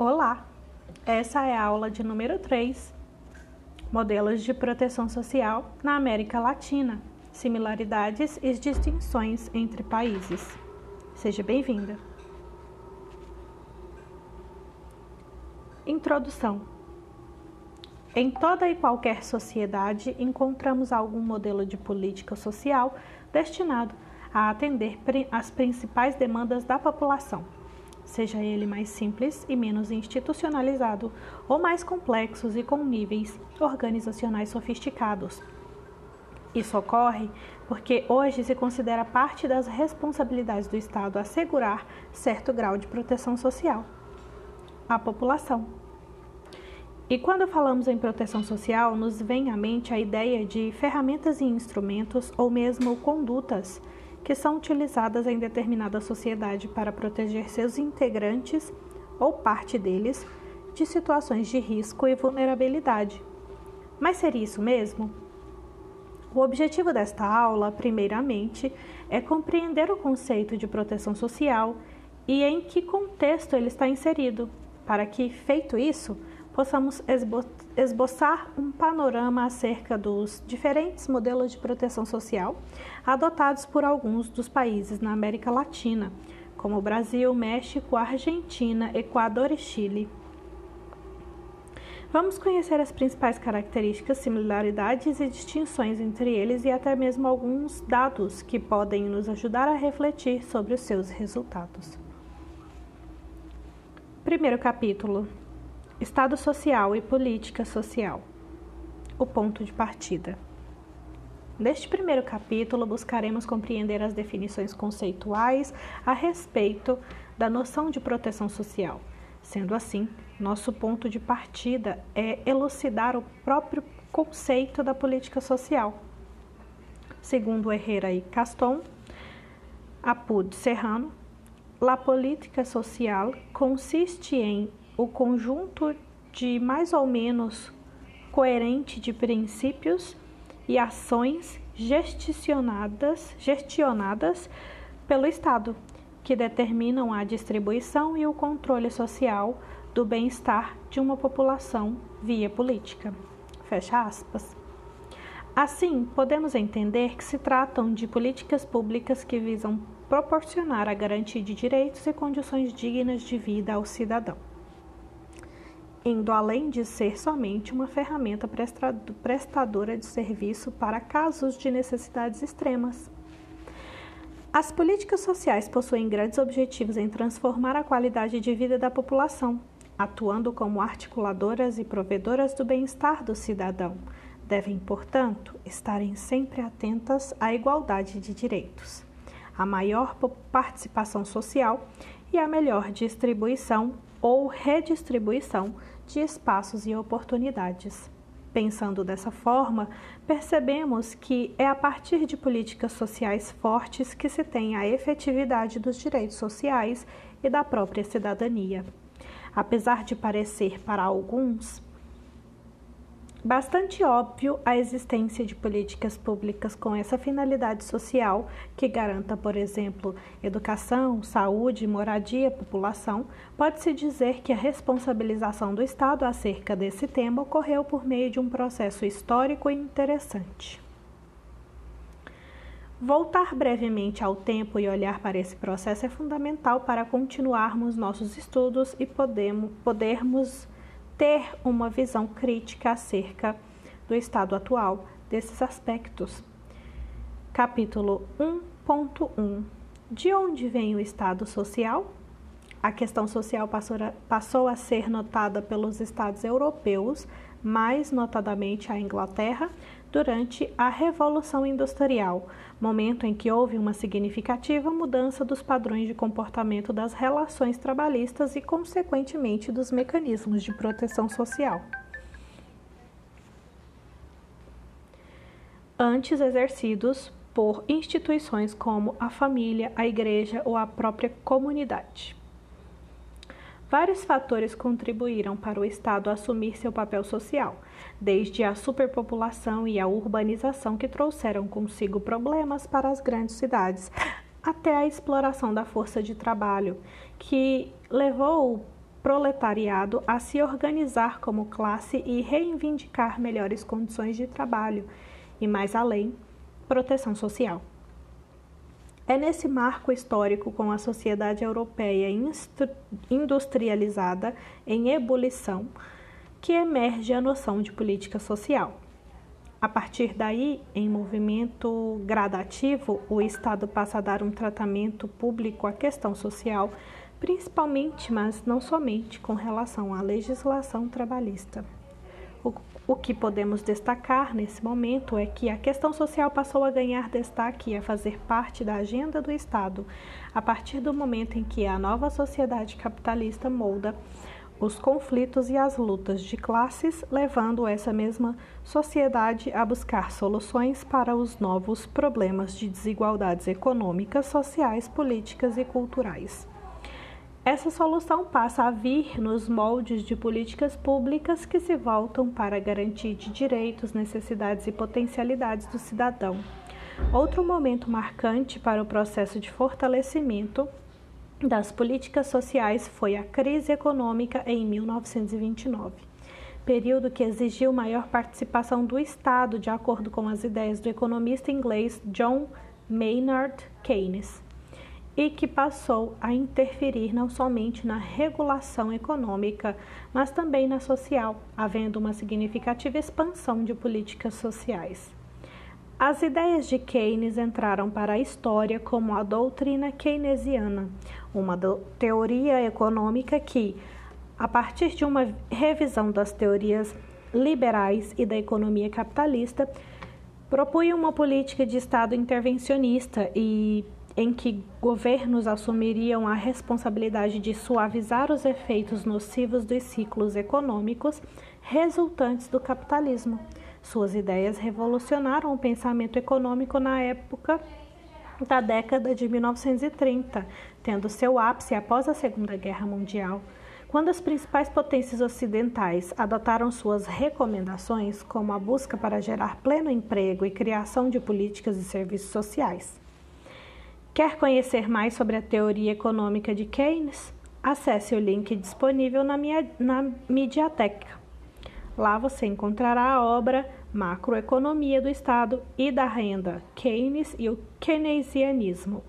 Olá! Essa é a aula de número 3, Modelos de Proteção Social na América Latina, Similaridades e Distinções entre Países. Seja bem-vinda! Introdução Em toda e qualquer sociedade encontramos algum modelo de política social destinado a atender as principais demandas da população seja ele mais simples e menos institucionalizado, ou mais complexos e com níveis organizacionais sofisticados. Isso ocorre porque hoje se considera parte das responsabilidades do Estado assegurar certo grau de proteção social à população. E quando falamos em proteção social, nos vem à mente a ideia de ferramentas e instrumentos ou mesmo condutas que são utilizadas em determinada sociedade para proteger seus integrantes ou parte deles de situações de risco e vulnerabilidade. Mas seria isso mesmo? O objetivo desta aula, primeiramente, é compreender o conceito de proteção social e em que contexto ele está inserido, para que, feito isso, possamos esboçar um panorama acerca dos diferentes modelos de proteção social adotados por alguns dos países na América Latina, como Brasil, México, Argentina, Equador e Chile. Vamos conhecer as principais características, similaridades e distinções entre eles e até mesmo alguns dados que podem nos ajudar a refletir sobre os seus resultados. Primeiro capítulo: Estado social e política social. O ponto de partida. Neste primeiro capítulo, buscaremos compreender as definições conceituais a respeito da noção de proteção social. Sendo assim, nosso ponto de partida é elucidar o próprio conceito da política social. Segundo Herrera e Caston, Apud Serrano, la política social consiste em o conjunto de mais ou menos coerente de princípios e ações gestionadas, gestionadas pelo Estado, que determinam a distribuição e o controle social do bem-estar de uma população via política. Fecha aspas. Assim, podemos entender que se tratam de políticas públicas que visam proporcionar a garantia de direitos e condições dignas de vida ao cidadão indo além de ser somente uma ferramenta prestadora de serviço para casos de necessidades extremas. As políticas sociais possuem grandes objetivos em transformar a qualidade de vida da população, atuando como articuladoras e provedoras do bem-estar do cidadão. Devem, portanto, estarem sempre atentas à igualdade de direitos, à maior participação social e à melhor distribuição ou redistribuição de espaços e oportunidades. Pensando dessa forma, percebemos que é a partir de políticas sociais fortes que se tem a efetividade dos direitos sociais e da própria cidadania. Apesar de parecer para alguns bastante óbvio a existência de políticas públicas com essa finalidade social que garanta, por exemplo, educação, saúde, moradia população, pode-se dizer que a responsabilização do Estado acerca desse tema ocorreu por meio de um processo histórico interessante. Voltar brevemente ao tempo e olhar para esse processo é fundamental para continuarmos nossos estudos e podemos, podermos ter uma visão crítica acerca do estado atual desses aspectos. Capítulo 1.1 De onde vem o estado social? A questão social passou a ser notada pelos estados europeus, mais notadamente a Inglaterra, durante a Revolução Industrial, momento em que houve uma significativa mudança dos padrões de comportamento das relações trabalhistas e, consequentemente, dos mecanismos de proteção social. Antes exercidos por instituições como a família, a igreja ou a própria comunidade. Vários fatores contribuíram para o Estado assumir seu papel social, desde a superpopulação e a urbanização que trouxeram consigo problemas para as grandes cidades, até a exploração da força de trabalho, que levou proletariado a se organizar como classe e reivindicar melhores condições de trabalho e, mais além, proteção social. É nesse marco histórico, com a sociedade europeia industrializada em ebulição, que emerge a noção de política social. A partir daí, em movimento gradativo, o Estado passa a dar um tratamento público à questão social, principalmente, mas não somente, com relação à legislação trabalhista. O, o que podemos destacar nesse momento é que a questão social passou a ganhar destaque e a fazer parte da agenda do Estado, a partir do momento em que a nova sociedade capitalista molda os conflitos e as lutas de classes, levando essa mesma sociedade a buscar soluções para os novos problemas de desigualdades econômicas, sociais, políticas e culturais. Essa solução passa a vir nos moldes de políticas públicas que se voltam para a garantia de direitos, necessidades e potencialidades do cidadão. Outro momento marcante para o processo de fortalecimento das políticas sociais foi a crise econômica em 1929, período que exigiu maior participação do Estado, de acordo com as ideias do economista inglês John Maynard Keynes, e que passou a interferir não somente na regulação econômica, mas também na social, havendo uma significativa expansão de políticas sociais. As ideias de Keynes entraram para a história como a doutrina keynesiana, uma teoria econômica que, a partir de uma revisão das teorias liberais e da economia capitalista, propunha uma política de Estado intervencionista e em que governos assumiriam a responsabilidade de suavizar os efeitos nocivos dos ciclos econômicos resultantes do capitalismo. Suas ideias revolucionaram o pensamento econômico na época da década de 1930, tendo seu ápice após a Segunda Guerra Mundial, quando as principais potências ocidentais adotaram suas recomendações, como a busca para gerar pleno emprego e criação de políticas e serviços sociais. Quer conhecer mais sobre a teoria econômica de Keynes? Acesse o link disponível na, minha, na Mediateca. Lá você encontrará a obra Macroeconomia do Estado e da Renda, Keynes e o Keynesianismo.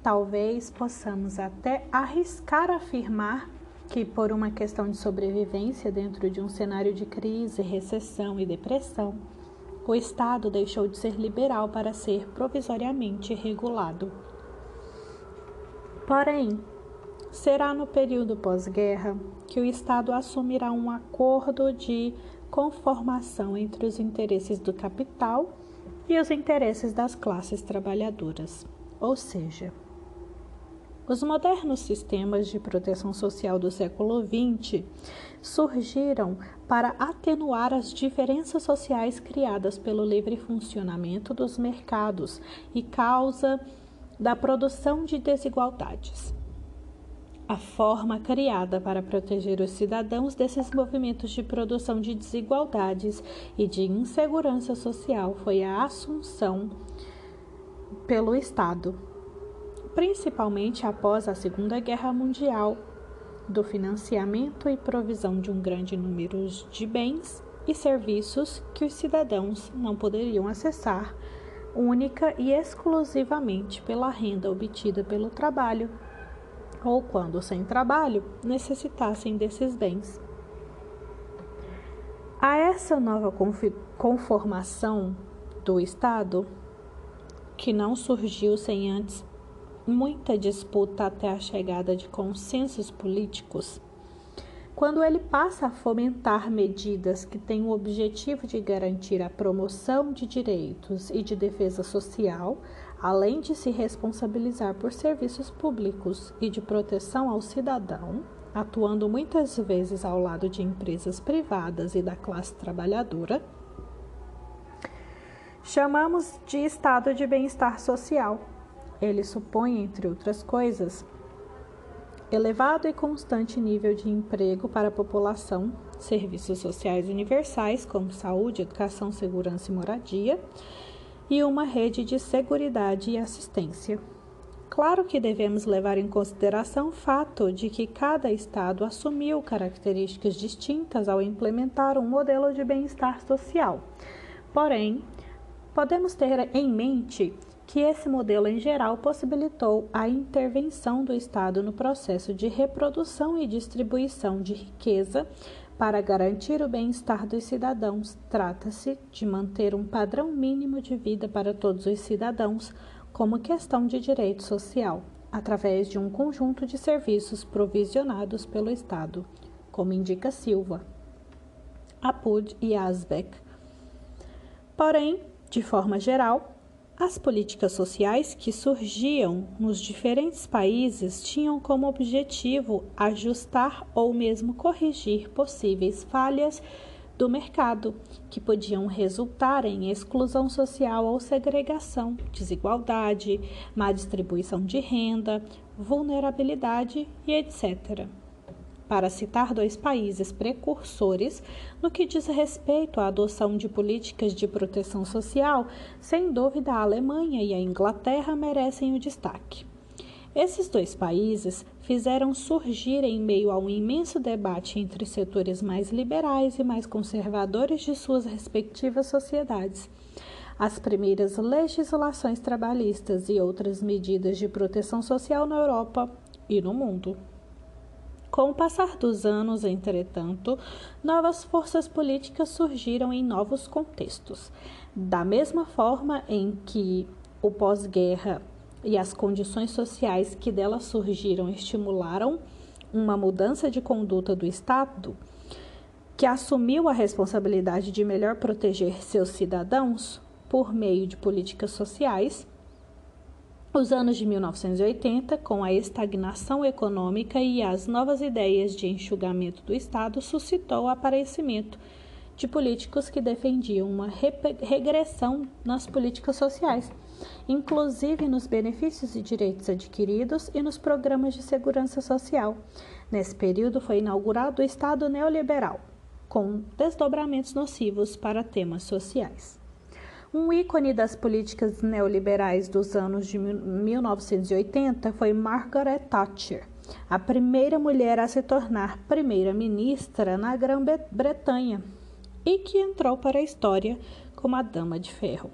Talvez possamos até arriscar afirmar que, por uma questão de sobrevivência dentro de um cenário de crise, recessão e depressão, o Estado deixou de ser liberal para ser provisoriamente regulado. Porém, Será no período pós-guerra que o Estado assumirá um acordo de conformação entre os interesses do capital e os interesses das classes trabalhadoras, ou seja, os modernos sistemas de proteção social do século XX surgiram para atenuar as diferenças sociais criadas pelo livre funcionamento dos mercados e causa da produção de desigualdades a forma criada para proteger os cidadãos desses movimentos de produção de desigualdades e de insegurança social foi a assunção pelo Estado, principalmente após a Segunda Guerra Mundial, do financiamento e provisão de um grande número de bens e serviços que os cidadãos não poderiam acessar única e exclusivamente pela renda obtida pelo trabalho ou quando sem trabalho necessitassem desses bens. A essa nova conformação do Estado, que não surgiu sem antes muita disputa até a chegada de consensos políticos, quando ele passa a fomentar medidas que têm o objetivo de garantir a promoção de direitos e de defesa social, além de se responsabilizar por serviços públicos e de proteção ao cidadão, atuando muitas vezes ao lado de empresas privadas e da classe trabalhadora, chamamos de estado de bem-estar social. Ele supõe, entre outras coisas, elevado e constante nível de emprego para a população, serviços sociais universais como saúde, educação, segurança e moradia, e uma rede de segurança e assistência. Claro que devemos levar em consideração o fato de que cada estado assumiu características distintas ao implementar um modelo de bem-estar social. Porém, podemos ter em mente que esse modelo em geral possibilitou a intervenção do Estado no processo de reprodução e distribuição de riqueza para garantir o bem-estar dos cidadãos. Trata-se de manter um padrão mínimo de vida para todos os cidadãos como questão de direito social, através de um conjunto de serviços provisionados pelo Estado, como indica Silva, Apud e Asbeck. Porém, de forma geral, as políticas sociais que surgiam nos diferentes países tinham como objetivo ajustar ou mesmo corrigir possíveis falhas do mercado, que podiam resultar em exclusão social ou segregação, desigualdade, má distribuição de renda, vulnerabilidade e etc. Para citar dois países precursores no que diz respeito à adoção de políticas de proteção social, sem dúvida a Alemanha e a Inglaterra merecem o destaque. Esses dois países fizeram surgir, em meio a um imenso debate entre setores mais liberais e mais conservadores de suas respectivas sociedades, as primeiras legislações trabalhistas e outras medidas de proteção social na Europa e no mundo. Com o passar dos anos, entretanto, novas forças políticas surgiram em novos contextos. Da mesma forma em que o pós-guerra e as condições sociais que dela surgiram estimularam uma mudança de conduta do Estado, que assumiu a responsabilidade de melhor proteger seus cidadãos por meio de políticas sociais. Os anos de 1980, com a estagnação econômica e as novas ideias de enxugamento do Estado, suscitou o aparecimento de políticos que defendiam uma regressão nas políticas sociais inclusive nos benefícios e direitos adquiridos e nos programas de segurança social. Nesse período foi inaugurado o Estado neoliberal, com desdobramentos nocivos para temas sociais. Um ícone das políticas neoliberais dos anos de 1980 foi Margaret Thatcher, a primeira mulher a se tornar primeira-ministra na Grã-Bretanha e que entrou para a história como a Dama de Ferro.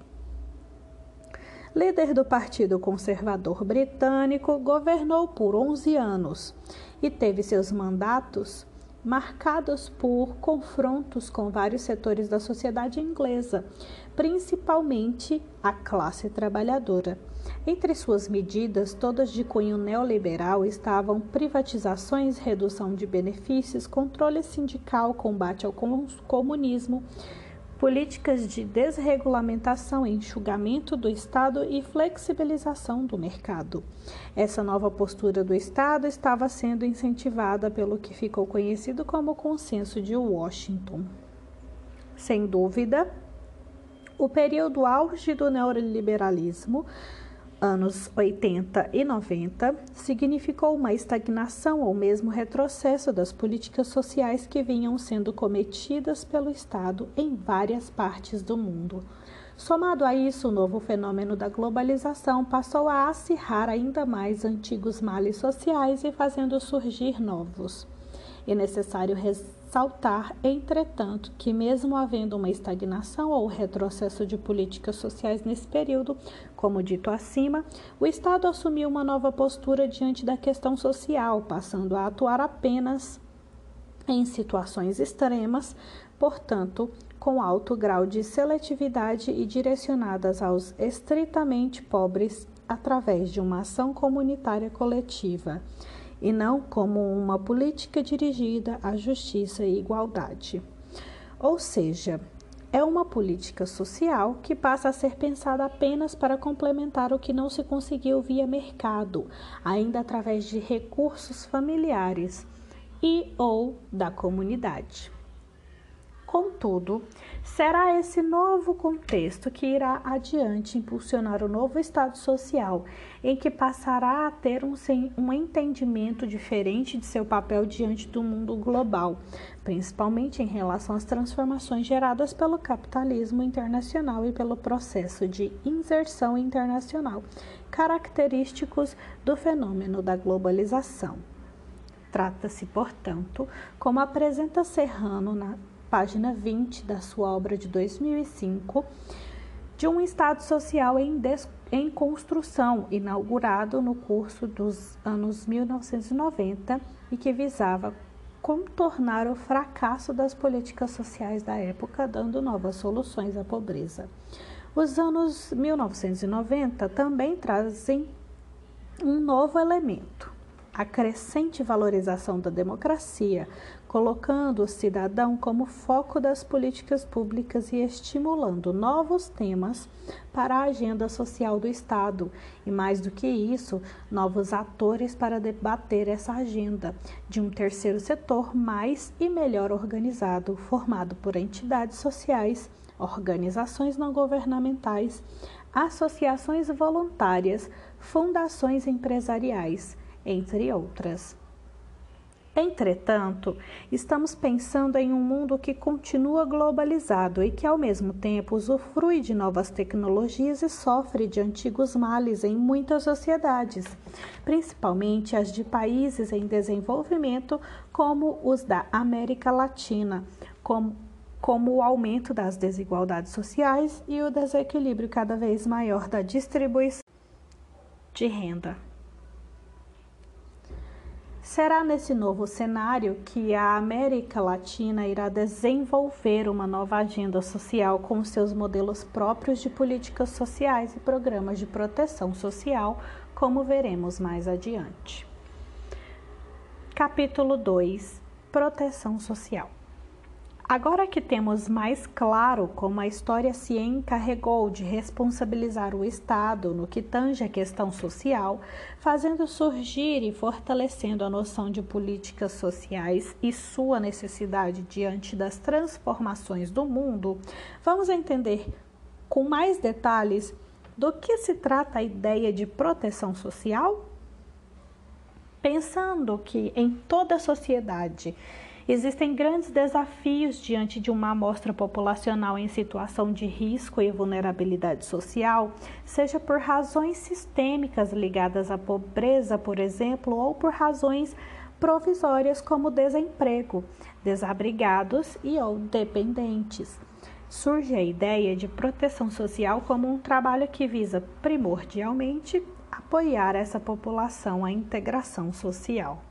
Líder do Partido Conservador Britânico, governou por 11 anos e teve seus mandatos marcados por confrontos com vários setores da sociedade inglesa, principalmente a classe trabalhadora. Entre suas medidas, todas de cunho neoliberal, estavam privatizações, redução de benefícios, controle sindical, combate ao comunismo, políticas de desregulamentação, enxugamento do Estado e flexibilização do mercado. Essa nova postura do Estado estava sendo incentivada pelo que ficou conhecido como Consenso de Washington. Sem dúvida, o período auge do neoliberalismo anos 80 e 90 significou uma estagnação ou mesmo retrocesso das políticas sociais que vinham sendo cometidas pelo Estado em várias partes do mundo. Somado a isso, o novo fenômeno da globalização passou a acirrar ainda mais antigos males sociais e fazendo surgir novos. É necessário ressaltar, entretanto, que, mesmo havendo uma estagnação ou retrocesso de políticas sociais nesse período, como dito acima, o Estado assumiu uma nova postura diante da questão social, passando a atuar apenas em situações extremas, portanto, com alto grau de seletividade e direcionadas aos estritamente pobres através de uma ação comunitária coletiva e não como uma política dirigida à justiça e igualdade. Ou seja, é uma política social que passa a ser pensada apenas para complementar o que não se conseguiu via mercado, ainda através de recursos familiares e ou da comunidade. Contudo, será esse novo contexto que irá adiante impulsionar o novo Estado social, em que passará a ter um, um entendimento diferente de seu papel diante do mundo global, principalmente em relação às transformações geradas pelo capitalismo internacional e pelo processo de inserção internacional, característicos do fenômeno da globalização. Trata-se, portanto, como apresenta Serrano na página 20 da sua obra de 2005, de um Estado social em, em construção, inaugurado no curso dos anos 1990 e que visava contornar o fracasso das políticas sociais da época, dando novas soluções à pobreza. Os anos 1990 também trazem um novo elemento, a crescente valorização da democracia, colocando o cidadão como foco das políticas públicas e estimulando novos temas para a agenda social do Estado, e mais do que isso, novos atores para debater essa agenda de um terceiro setor mais e melhor organizado, formado por entidades sociais, organizações não governamentais, associações voluntárias, fundações empresariais, entre outras. Entretanto, estamos pensando em um mundo que continua globalizado e que, ao mesmo tempo, usufrui de novas tecnologias e sofre de antigos males em muitas sociedades, principalmente as de países em desenvolvimento, como os da América Latina, como, como o aumento das desigualdades sociais e o desequilíbrio cada vez maior da distribuição de renda. Será nesse novo cenário que a América Latina irá desenvolver uma nova agenda social com seus modelos próprios de políticas sociais e programas de proteção social, como veremos mais adiante. Capítulo 2 Proteção Social Agora que temos mais claro como a história se encarregou de responsabilizar o Estado no que tange a questão social, fazendo surgir e fortalecendo a noção de políticas sociais e sua necessidade diante das transformações do mundo, vamos entender com mais detalhes do que se trata a ideia de proteção social? Pensando que em toda a sociedade Existem grandes desafios diante de uma amostra populacional em situação de risco e vulnerabilidade social, seja por razões sistêmicas ligadas à pobreza, por exemplo, ou por razões provisórias como desemprego, desabrigados e ou dependentes. Surge a ideia de proteção social como um trabalho que visa primordialmente apoiar essa população à integração social.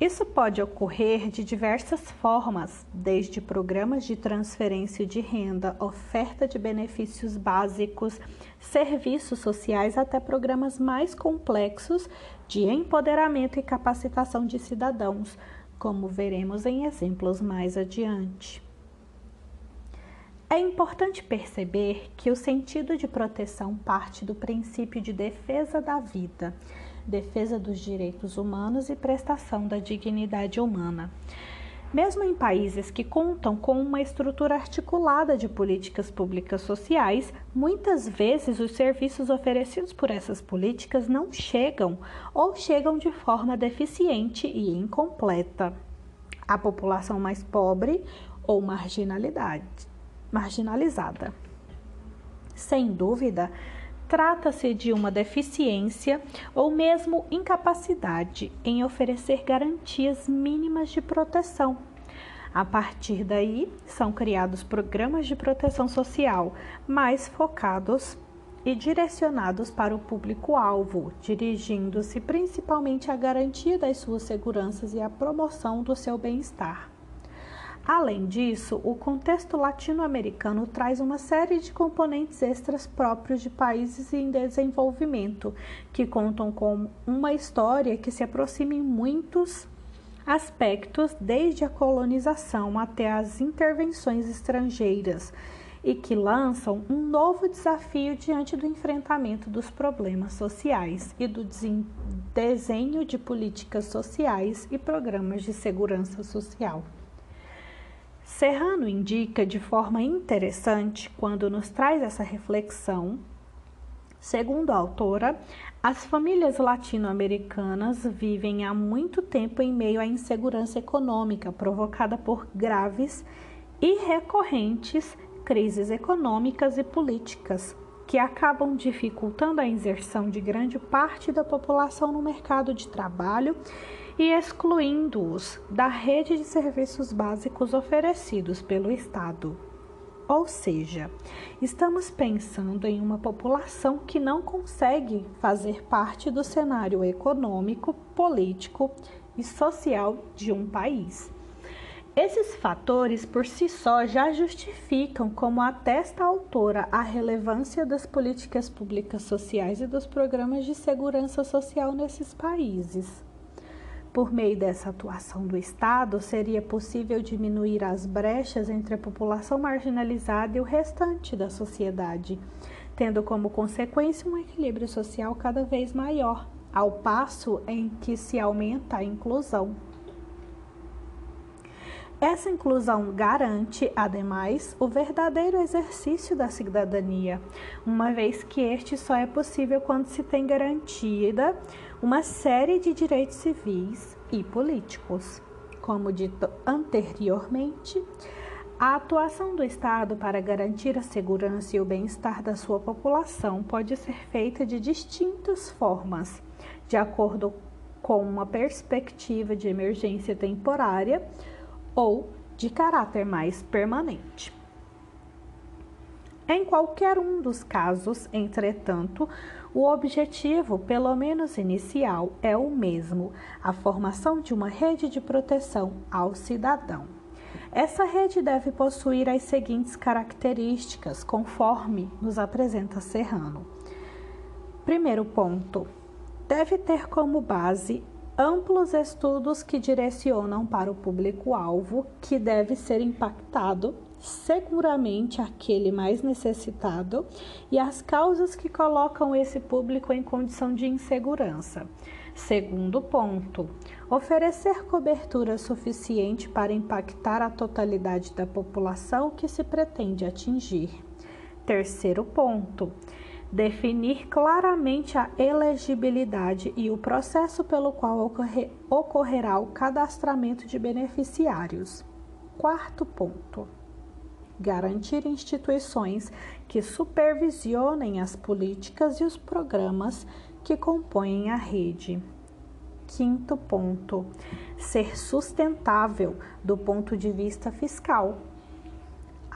Isso pode ocorrer de diversas formas, desde programas de transferência de renda, oferta de benefícios básicos, serviços sociais, até programas mais complexos de empoderamento e capacitação de cidadãos, como veremos em exemplos mais adiante. É importante perceber que o sentido de proteção parte do princípio de defesa da vida defesa dos direitos humanos e prestação da dignidade humana. Mesmo em países que contam com uma estrutura articulada de políticas públicas sociais, muitas vezes os serviços oferecidos por essas políticas não chegam ou chegam de forma deficiente e incompleta à população mais pobre ou marginalidade, marginalizada. Sem dúvida, trata-se de uma deficiência ou mesmo incapacidade em oferecer garantias mínimas de proteção. A partir daí, são criados programas de proteção social mais focados e direcionados para o público-alvo, dirigindo-se principalmente à garantia das suas seguranças e à promoção do seu bem-estar. Além disso, o contexto latino-americano traz uma série de componentes extras próprios de países em desenvolvimento, que contam com uma história que se aproxima em muitos aspectos, desde a colonização até as intervenções estrangeiras, e que lançam um novo desafio diante do enfrentamento dos problemas sociais e do desenho de políticas sociais e programas de segurança social. Serrano indica de forma interessante quando nos traz essa reflexão. Segundo a autora, as famílias latino-americanas vivem há muito tempo em meio à insegurança econômica provocada por graves e recorrentes crises econômicas e políticas que acabam dificultando a inserção de grande parte da população no mercado de trabalho e excluindo-os da rede de serviços básicos oferecidos pelo Estado. Ou seja, estamos pensando em uma população que não consegue fazer parte do cenário econômico, político e social de um país. Esses fatores por si só já justificam, como atesta a autora, a relevância das políticas públicas sociais e dos programas de segurança social nesses países. Por meio dessa atuação do Estado, seria possível diminuir as brechas entre a população marginalizada e o restante da sociedade, tendo como consequência um equilíbrio social cada vez maior, ao passo em que se aumenta a inclusão. Essa inclusão garante, ademais, o verdadeiro exercício da cidadania, uma vez que este só é possível quando se tem garantida uma série de direitos civis e políticos. Como dito anteriormente, a atuação do Estado para garantir a segurança e o bem-estar da sua população pode ser feita de distintas formas, de acordo com uma perspectiva de emergência temporária ou de caráter mais permanente. Em qualquer um dos casos, entretanto, o objetivo, pelo menos inicial, é o mesmo: a formação de uma rede de proteção ao cidadão. Essa rede deve possuir as seguintes características, conforme nos apresenta Serrano. Primeiro ponto: deve ter como base amplos estudos que direcionam para o público-alvo que deve ser impactado seguramente aquele mais necessitado e as causas que colocam esse público em condição de insegurança. Segundo ponto, oferecer cobertura suficiente para impactar a totalidade da população que se pretende atingir. Terceiro ponto, definir claramente a elegibilidade e o processo pelo qual ocorrerá o cadastramento de beneficiários. Quarto ponto garantir instituições que supervisionem as políticas e os programas que compõem a rede. Quinto ponto: ser sustentável do ponto de vista fiscal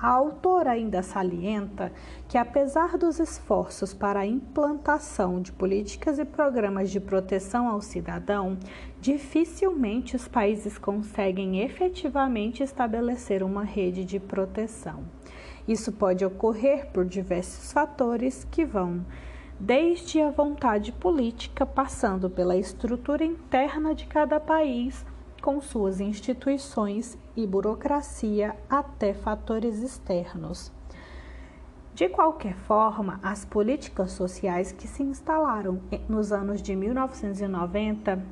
a autora ainda salienta que, apesar dos esforços para a implantação de políticas e programas de proteção ao cidadão, dificilmente os países conseguem efetivamente estabelecer uma rede de proteção. Isso pode ocorrer por diversos fatores que vão desde a vontade política, passando pela estrutura interna de cada país com suas instituições e burocracia até fatores externos. De qualquer forma, as políticas sociais que se instalaram nos anos de 1990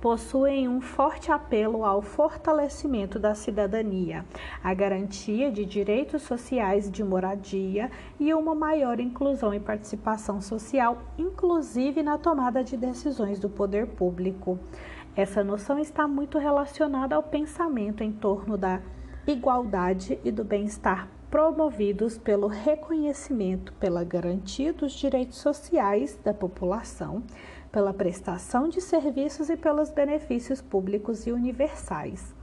possuem um forte apelo ao fortalecimento da cidadania, a garantia de direitos sociais de moradia e uma maior inclusão e participação social, inclusive na tomada de decisões do poder público. Essa noção está muito relacionada ao pensamento em torno da igualdade e do bem-estar promovidos pelo reconhecimento, pela garantia dos direitos sociais da população, pela prestação de serviços e pelos benefícios públicos e universais.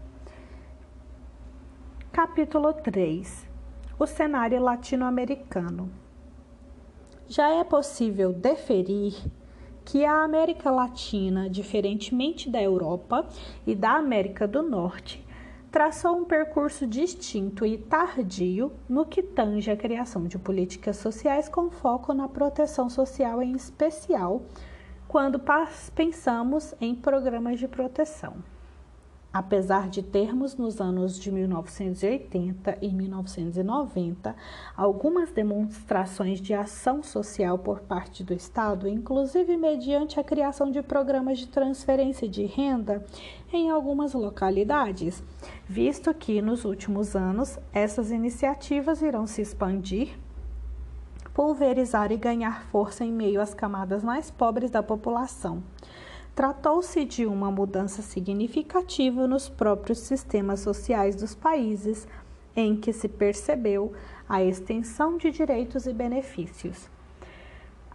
Capítulo 3 O cenário latino-americano. Já é possível deferir que a América Latina, diferentemente da Europa e da América do Norte, traçou um percurso distinto e tardio no que tange a criação de políticas sociais com foco na proteção social, em especial quando pensamos em programas de proteção. Apesar de termos nos anos de 1980 e 1990 algumas demonstrações de ação social por parte do Estado, inclusive mediante a criação de programas de transferência de renda em algumas localidades, visto que nos últimos anos essas iniciativas irão se expandir pulverizar e ganhar força em meio às camadas mais pobres da população. Tratou-se de uma mudança significativa nos próprios sistemas sociais dos países em que se percebeu a extensão de direitos e benefícios.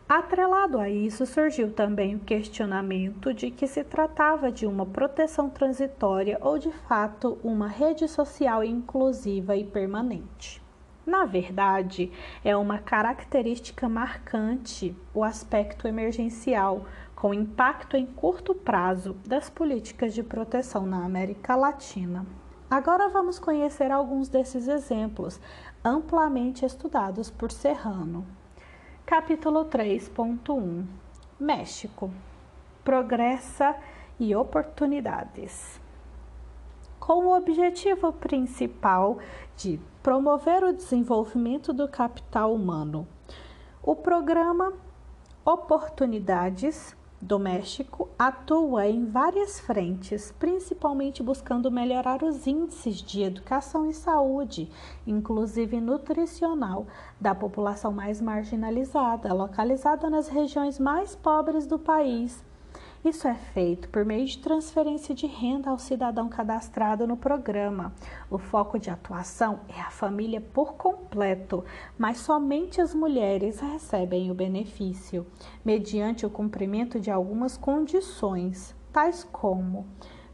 Atrelado a isso, surgiu também o questionamento de que se tratava de uma proteção transitória ou, de fato, uma rede social inclusiva e permanente. Na verdade, é uma característica marcante o aspecto emergencial, com impacto em curto prazo das políticas de proteção na América Latina. Agora vamos conhecer alguns desses exemplos, amplamente estudados por Serrano. Capítulo 3.1 México Progressa e oportunidades. Com o objetivo principal de promover o desenvolvimento do capital humano, o programa Oportunidades do México atua em várias frentes, principalmente buscando melhorar os índices de educação e saúde, inclusive nutricional, da população mais marginalizada, localizada nas regiões mais pobres do país isso é feito por meio de transferência de renda ao cidadão cadastrado no programa. O foco de atuação é a família por completo, mas somente as mulheres recebem o benefício, mediante o cumprimento de algumas condições, tais como: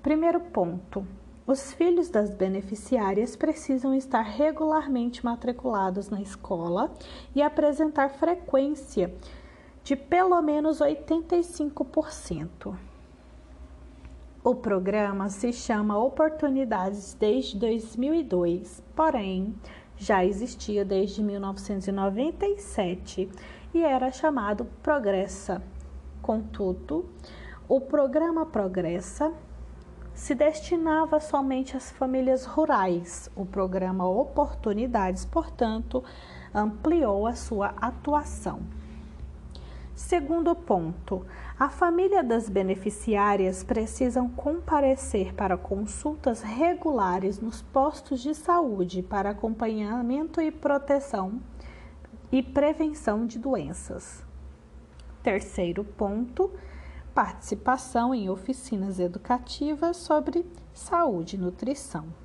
primeiro ponto, os filhos das beneficiárias precisam estar regularmente matriculados na escola e apresentar frequência de pelo menos 85%. O programa se chama Oportunidades desde 2002, porém já existia desde 1997 e era chamado Progressa. Contudo, o programa Progressa se destinava somente às famílias rurais. O programa Oportunidades, portanto, ampliou a sua atuação. Segundo ponto, a família das beneficiárias precisam comparecer para consultas regulares nos postos de saúde para acompanhamento e proteção e prevenção de doenças. Terceiro ponto, participação em oficinas educativas sobre saúde e nutrição.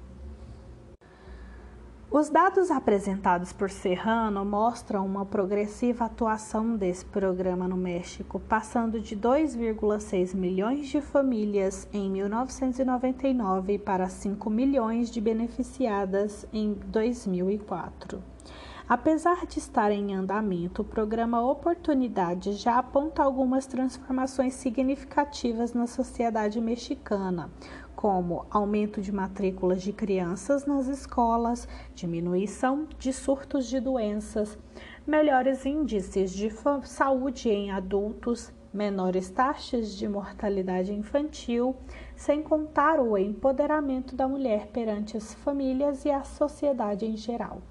Os dados apresentados por Serrano mostram uma progressiva atuação desse programa no México, passando de 2,6 milhões de famílias em 1999 para 5 milhões de beneficiadas em 2004. Apesar de estar em andamento, o programa Oportunidade já aponta algumas transformações significativas na sociedade mexicana, como aumento de matrículas de crianças nas escolas, diminuição de surtos de doenças, melhores índices de saúde em adultos, menores taxas de mortalidade infantil, sem contar o empoderamento da mulher perante as famílias e a sociedade em geral.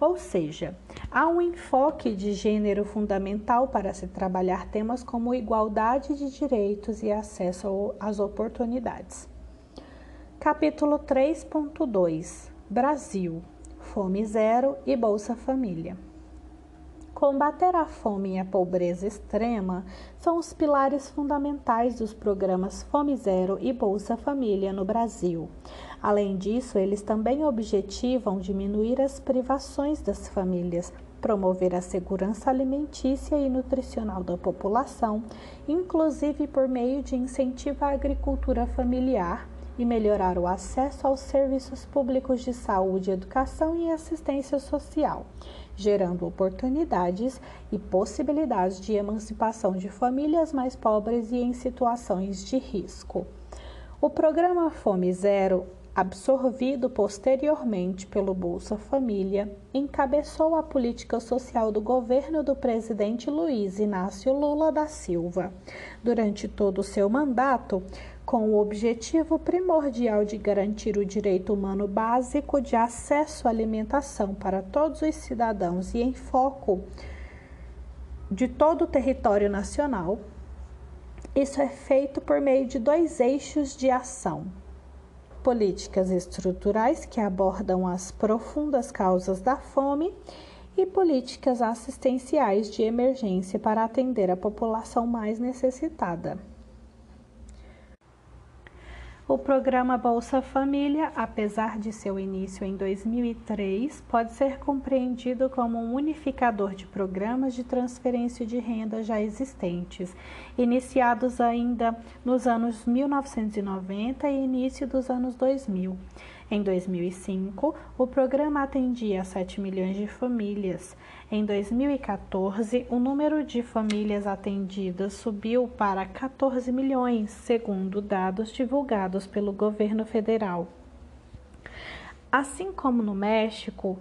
Ou seja, há um enfoque de gênero fundamental para se trabalhar temas como igualdade de direitos e acesso às oportunidades. Capítulo 3.2 Brasil Fome Zero e Bolsa Família. Combater a fome e a pobreza extrema são os pilares fundamentais dos programas Fome Zero e Bolsa Família no Brasil. Além disso, eles também objetivam diminuir as privações das famílias, promover a segurança alimentícia e nutricional da população, inclusive por meio de incentivo à agricultura familiar e melhorar o acesso aos serviços públicos de saúde, educação e assistência social, gerando oportunidades e possibilidades de emancipação de famílias mais pobres e em situações de risco. O programa Fome Zero absorvido posteriormente pelo Bolsa Família, encabeçou a política social do governo do presidente Luiz Inácio Lula da Silva durante todo o seu mandato, com o objetivo primordial de garantir o direito humano básico de acesso à alimentação para todos os cidadãos e em foco de todo o território nacional. Isso é feito por meio de dois eixos de ação políticas estruturais que abordam as profundas causas da fome e políticas assistenciais de emergência para atender a população mais necessitada. O programa Bolsa Família, apesar de seu início em 2003, pode ser compreendido como um unificador de programas de transferência de renda já existentes, iniciados ainda nos anos 1990 e início dos anos 2000. Em 2005, o programa atendia 7 milhões de famílias. Em 2014, o número de famílias atendidas subiu para 14 milhões, segundo dados divulgados pelo governo federal. Assim como no México,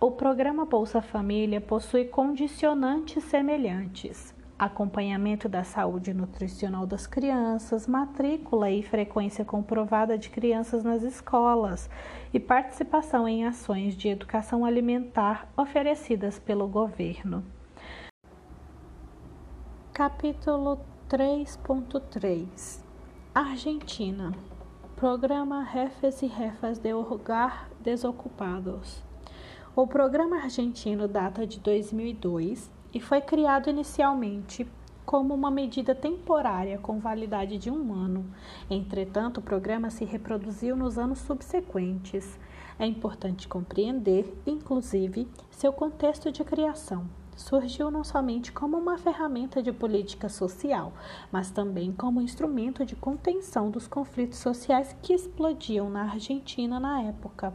o programa Bolsa Família possui condicionantes semelhantes acompanhamento da saúde nutricional das crianças, matrícula e frequência comprovada de crianças nas escolas e participação em ações de educação alimentar oferecidas pelo governo. Capítulo 3.3 Argentina Programa Refes e Refas de Hogar Desocupados. O programa argentino data de 2002 e foi criado inicialmente como uma medida temporária com validade de um ano. Entretanto, o programa se reproduziu nos anos subsequentes. É importante compreender, inclusive, seu contexto de criação. Surgiu não somente como uma ferramenta de política social, mas também como instrumento de contenção dos conflitos sociais que explodiam na Argentina na época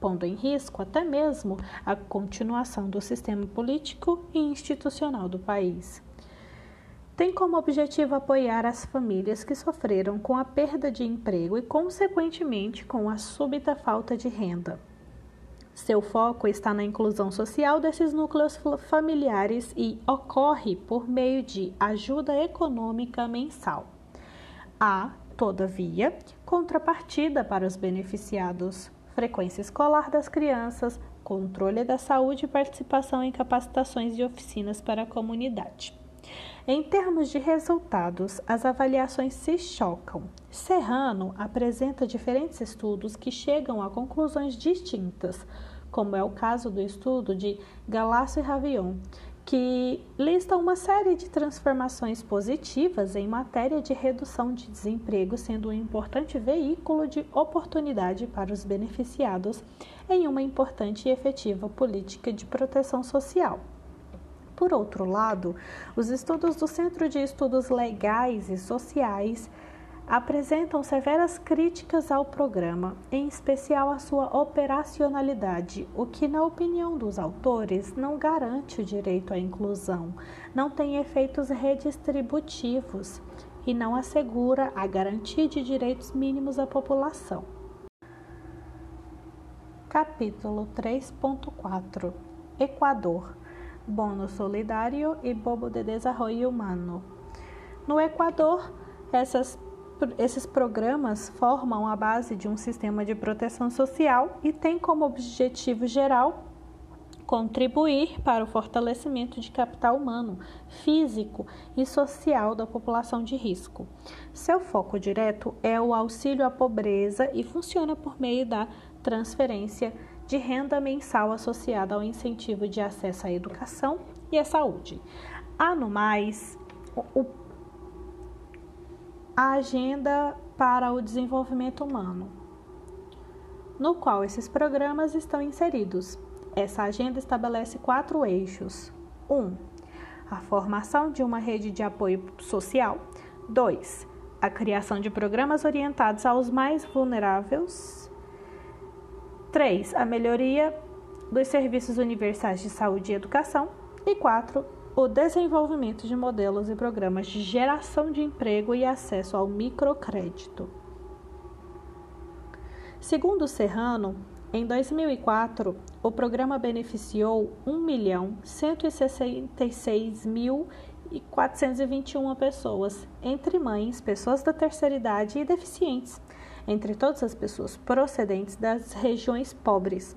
pondo em risco até mesmo a continuação do sistema político e institucional do país. Tem como objetivo apoiar as famílias que sofreram com a perda de emprego e, consequentemente, com a súbita falta de renda. Seu foco está na inclusão social desses núcleos familiares e ocorre por meio de ajuda econômica mensal. Há, todavia, contrapartida para os beneficiados frequência escolar das crianças, controle da saúde e participação em capacitações e oficinas para a comunidade. Em termos de resultados, as avaliações se chocam. Serrano apresenta diferentes estudos que chegam a conclusões distintas, como é o caso do estudo de Galasso e Ravion, que lista uma série de transformações positivas em matéria de redução de desemprego, sendo um importante veículo de oportunidade para os beneficiados em uma importante e efetiva política de proteção social. Por outro lado, os estudos do Centro de Estudos Legais e Sociais apresentam severas críticas ao programa, em especial a sua operacionalidade, o que, na opinião dos autores, não garante o direito à inclusão, não tem efeitos redistributivos e não assegura a garantia de direitos mínimos à população. Capítulo 3.4 Equador Bono Solidário e Bobo de Desarrollo Humano. No Equador, essas esses programas formam a base de um sistema de proteção social e têm como objetivo geral contribuir para o fortalecimento de capital humano, físico e social da população de risco. Seu foco direto é o auxílio à pobreza e funciona por meio da transferência de renda mensal associada ao incentivo de acesso à educação e à saúde. Há no mais o a Agenda para o Desenvolvimento Humano, no qual esses programas estão inseridos. Essa agenda estabelece quatro eixos: 1. Um, a formação de uma rede de apoio social. 2. A criação de programas orientados aos mais vulneráveis. 3. A melhoria dos serviços universais de saúde e educação. E 4 o desenvolvimento de modelos e programas de geração de emprego e acesso ao microcrédito. Segundo Serrano, em 2004, o programa beneficiou 1.166.421 pessoas, entre mães, pessoas da terceira idade e deficientes, entre todas as pessoas procedentes das regiões pobres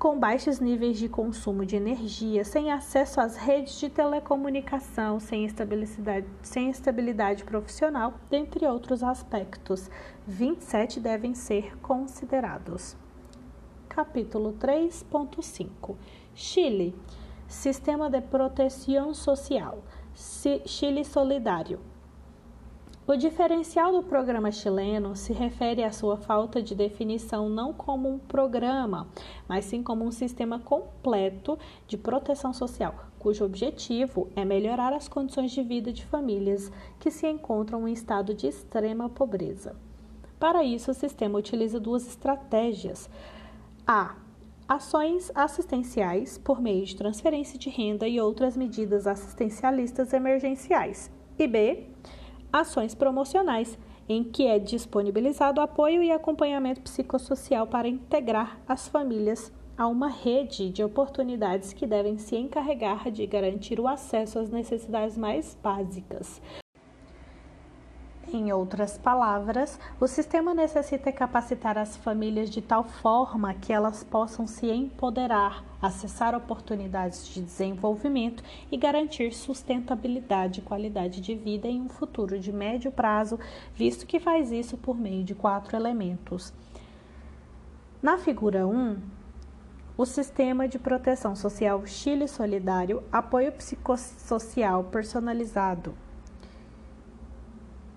com baixos níveis de consumo de energia, sem acesso às redes de telecomunicação, sem estabilidade, sem estabilidade profissional, dentre outros aspectos. 27 devem ser considerados. Capítulo 3.5 Chile Sistema de Proteção Social Chile Solidário o diferencial do programa chileno se refere à sua falta de definição não como um programa, mas sim como um sistema completo de proteção social, cujo objetivo é melhorar as condições de vida de famílias que se encontram em estado de extrema pobreza. Para isso, o sistema utiliza duas estratégias: a ações assistenciais por meio de transferência de renda e outras medidas assistencialistas emergenciais, e b ações promocionais, em que é disponibilizado apoio e acompanhamento psicossocial para integrar as famílias a uma rede de oportunidades que devem se encarregar de garantir o acesso às necessidades mais básicas, em outras palavras, o sistema necessita capacitar as famílias de tal forma que elas possam se empoderar, acessar oportunidades de desenvolvimento e garantir sustentabilidade e qualidade de vida em um futuro de médio prazo, visto que faz isso por meio de quatro elementos. Na figura 1, o Sistema de Proteção Social Chile Solidário, apoio psicossocial personalizado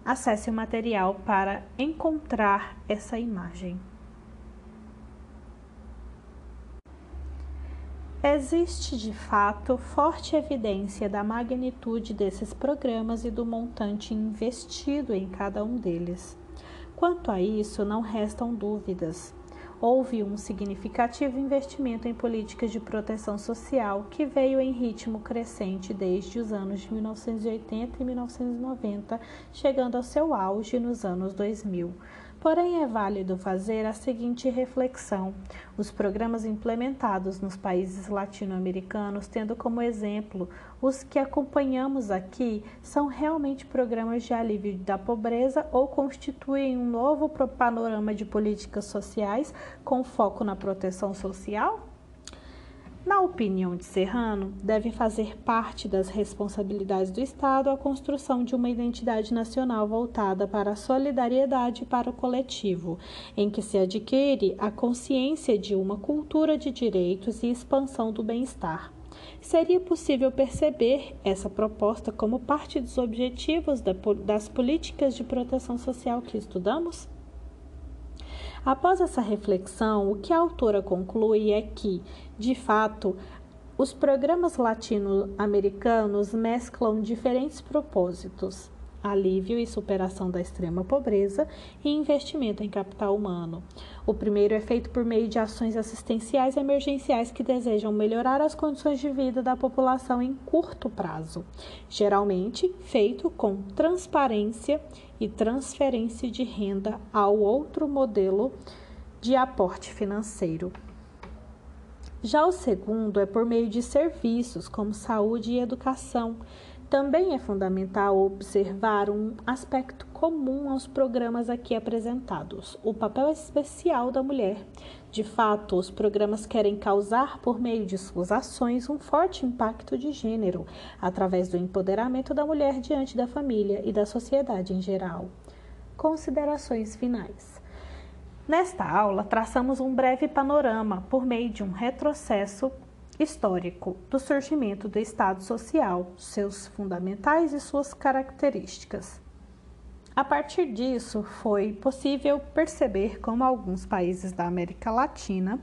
Acesse o material para encontrar essa imagem. Existe de fato forte evidência da magnitude desses programas e do montante investido em cada um deles. Quanto a isso, não restam dúvidas houve um significativo investimento em políticas de proteção social que veio em ritmo crescente desde os anos de 1980 e 1990, chegando ao seu auge nos anos 2000. Porém, é válido fazer a seguinte reflexão: os programas implementados nos países latino-americanos, tendo como exemplo os que acompanhamos aqui, são realmente programas de alívio da pobreza ou constituem um novo panorama de políticas sociais com foco na proteção social? Na opinião de Serrano, deve fazer parte das responsabilidades do Estado a construção de uma identidade nacional voltada para a solidariedade e para o coletivo, em que se adquire a consciência de uma cultura de direitos e expansão do bem-estar. Seria possível perceber essa proposta como parte dos objetivos das políticas de proteção social que estudamos? Após essa reflexão, o que a autora conclui é que, de fato, os programas latino-americanos mesclam diferentes propósitos alívio e superação da extrema pobreza e investimento em capital humano. O primeiro é feito por meio de ações assistenciais emergenciais que desejam melhorar as condições de vida da população em curto prazo, geralmente feito com transparência e transferência de renda ao outro modelo de aporte financeiro. Já o segundo é por meio de serviços como saúde e educação, também é fundamental observar um aspecto comum aos programas aqui apresentados: o papel especial da mulher. De fato, os programas querem causar, por meio de suas ações, um forte impacto de gênero, através do empoderamento da mulher diante da família e da sociedade em geral. Considerações finais. Nesta aula, traçamos um breve panorama por meio de um retrocesso histórico do surgimento do Estado Social, seus fundamentais e suas características. A partir disso, foi possível perceber como alguns países da América Latina,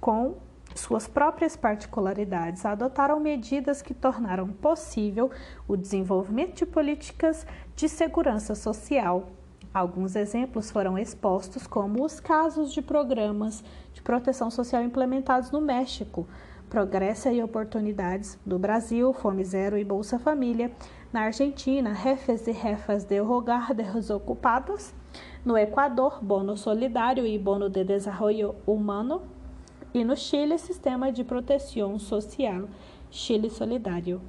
com suas próprias particularidades, adotaram medidas que tornaram possível o desenvolvimento de políticas de segurança social. Alguns exemplos foram expostos, como os casos de programas de proteção social implementados no México, Progressa e Oportunidades do Brasil, Fome Zero e Bolsa Família, Na Argentina, jefes e jefas de hogar desocupados. No Equador, bono solidário e bono de desenvolvimento humano. E no Chile, sistema de proteção social Chile Solidário.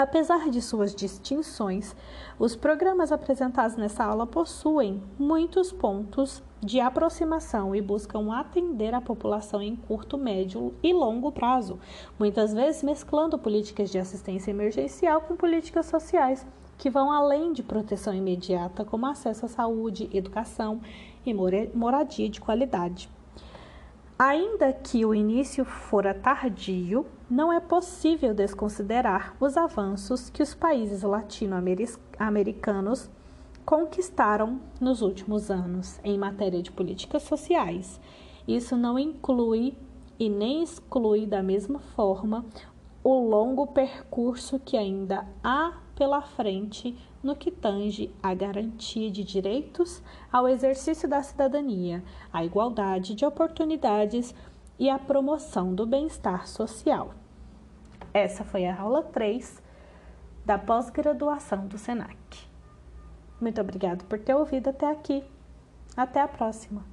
Apesar de suas distinções, os programas apresentados nessa aula possuem muitos pontos de aproximação e buscam atender a população em curto, médio e longo prazo, muitas vezes mesclando políticas de assistência emergencial com políticas sociais que vão além de proteção imediata, como acesso à saúde, educação e moradia de qualidade. Ainda que o início fora tardio, não é possível desconsiderar os avanços que os países latino-americanos conquistaram nos últimos anos em matéria de políticas sociais. Isso não inclui e nem exclui da mesma forma o longo percurso que ainda há pela frente no que tange à garantia de direitos, ao exercício da cidadania, à igualdade de oportunidades e à promoção do bem-estar social. Essa foi a aula 3 da pós-graduação do SENAC. Muito obrigado por ter ouvido até aqui. Até a próxima!